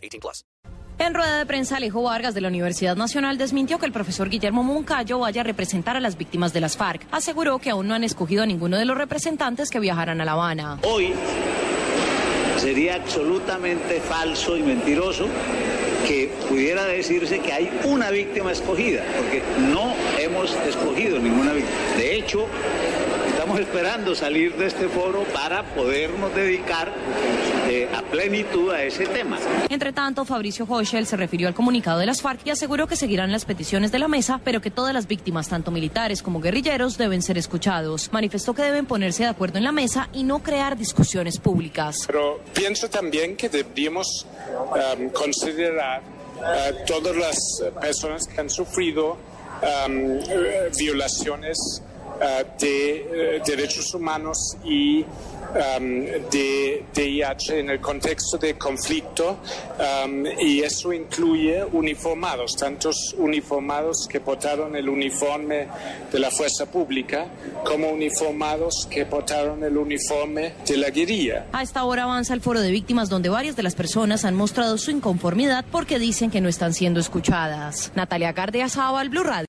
18 plus. En rueda de prensa, Alejo Vargas de la Universidad Nacional desmintió que el profesor Guillermo Moncayo vaya a representar a las víctimas de las FARC. Aseguró que aún no han escogido a ninguno de los representantes que viajarán a La Habana. Hoy sería absolutamente falso y mentiroso que pudiera decirse que hay una víctima escogida, porque no hemos escogido ninguna víctima. De hecho, estamos esperando salir de este foro para podernos dedicar eh, a plenitud a ese tema. Entre tanto, Fabricio Hochel se refirió al comunicado de las FARC y aseguró que seguirán las peticiones de la mesa, pero que todas las víctimas, tanto militares como guerrilleros, deben ser escuchados. Manifestó que deben ponerse de acuerdo en la mesa y no crear discusiones públicas. Pero pienso también que deberíamos um, considerar uh, todas las personas que han sufrido um, violaciones uh, de eh, derechos humanos y um, de DIH en el contexto de conflicto um, y eso incluye uniformados, tantos uniformados que portaron el uniforme de la fuerza pública como uniformados que portaron el uniforme de la guerrilla. A esta hora avanza el foro de víctimas donde varias de las personas han mostrado su inconformidad porque dicen que no están siendo escuchadas. Natalia Gardia Blue Radio.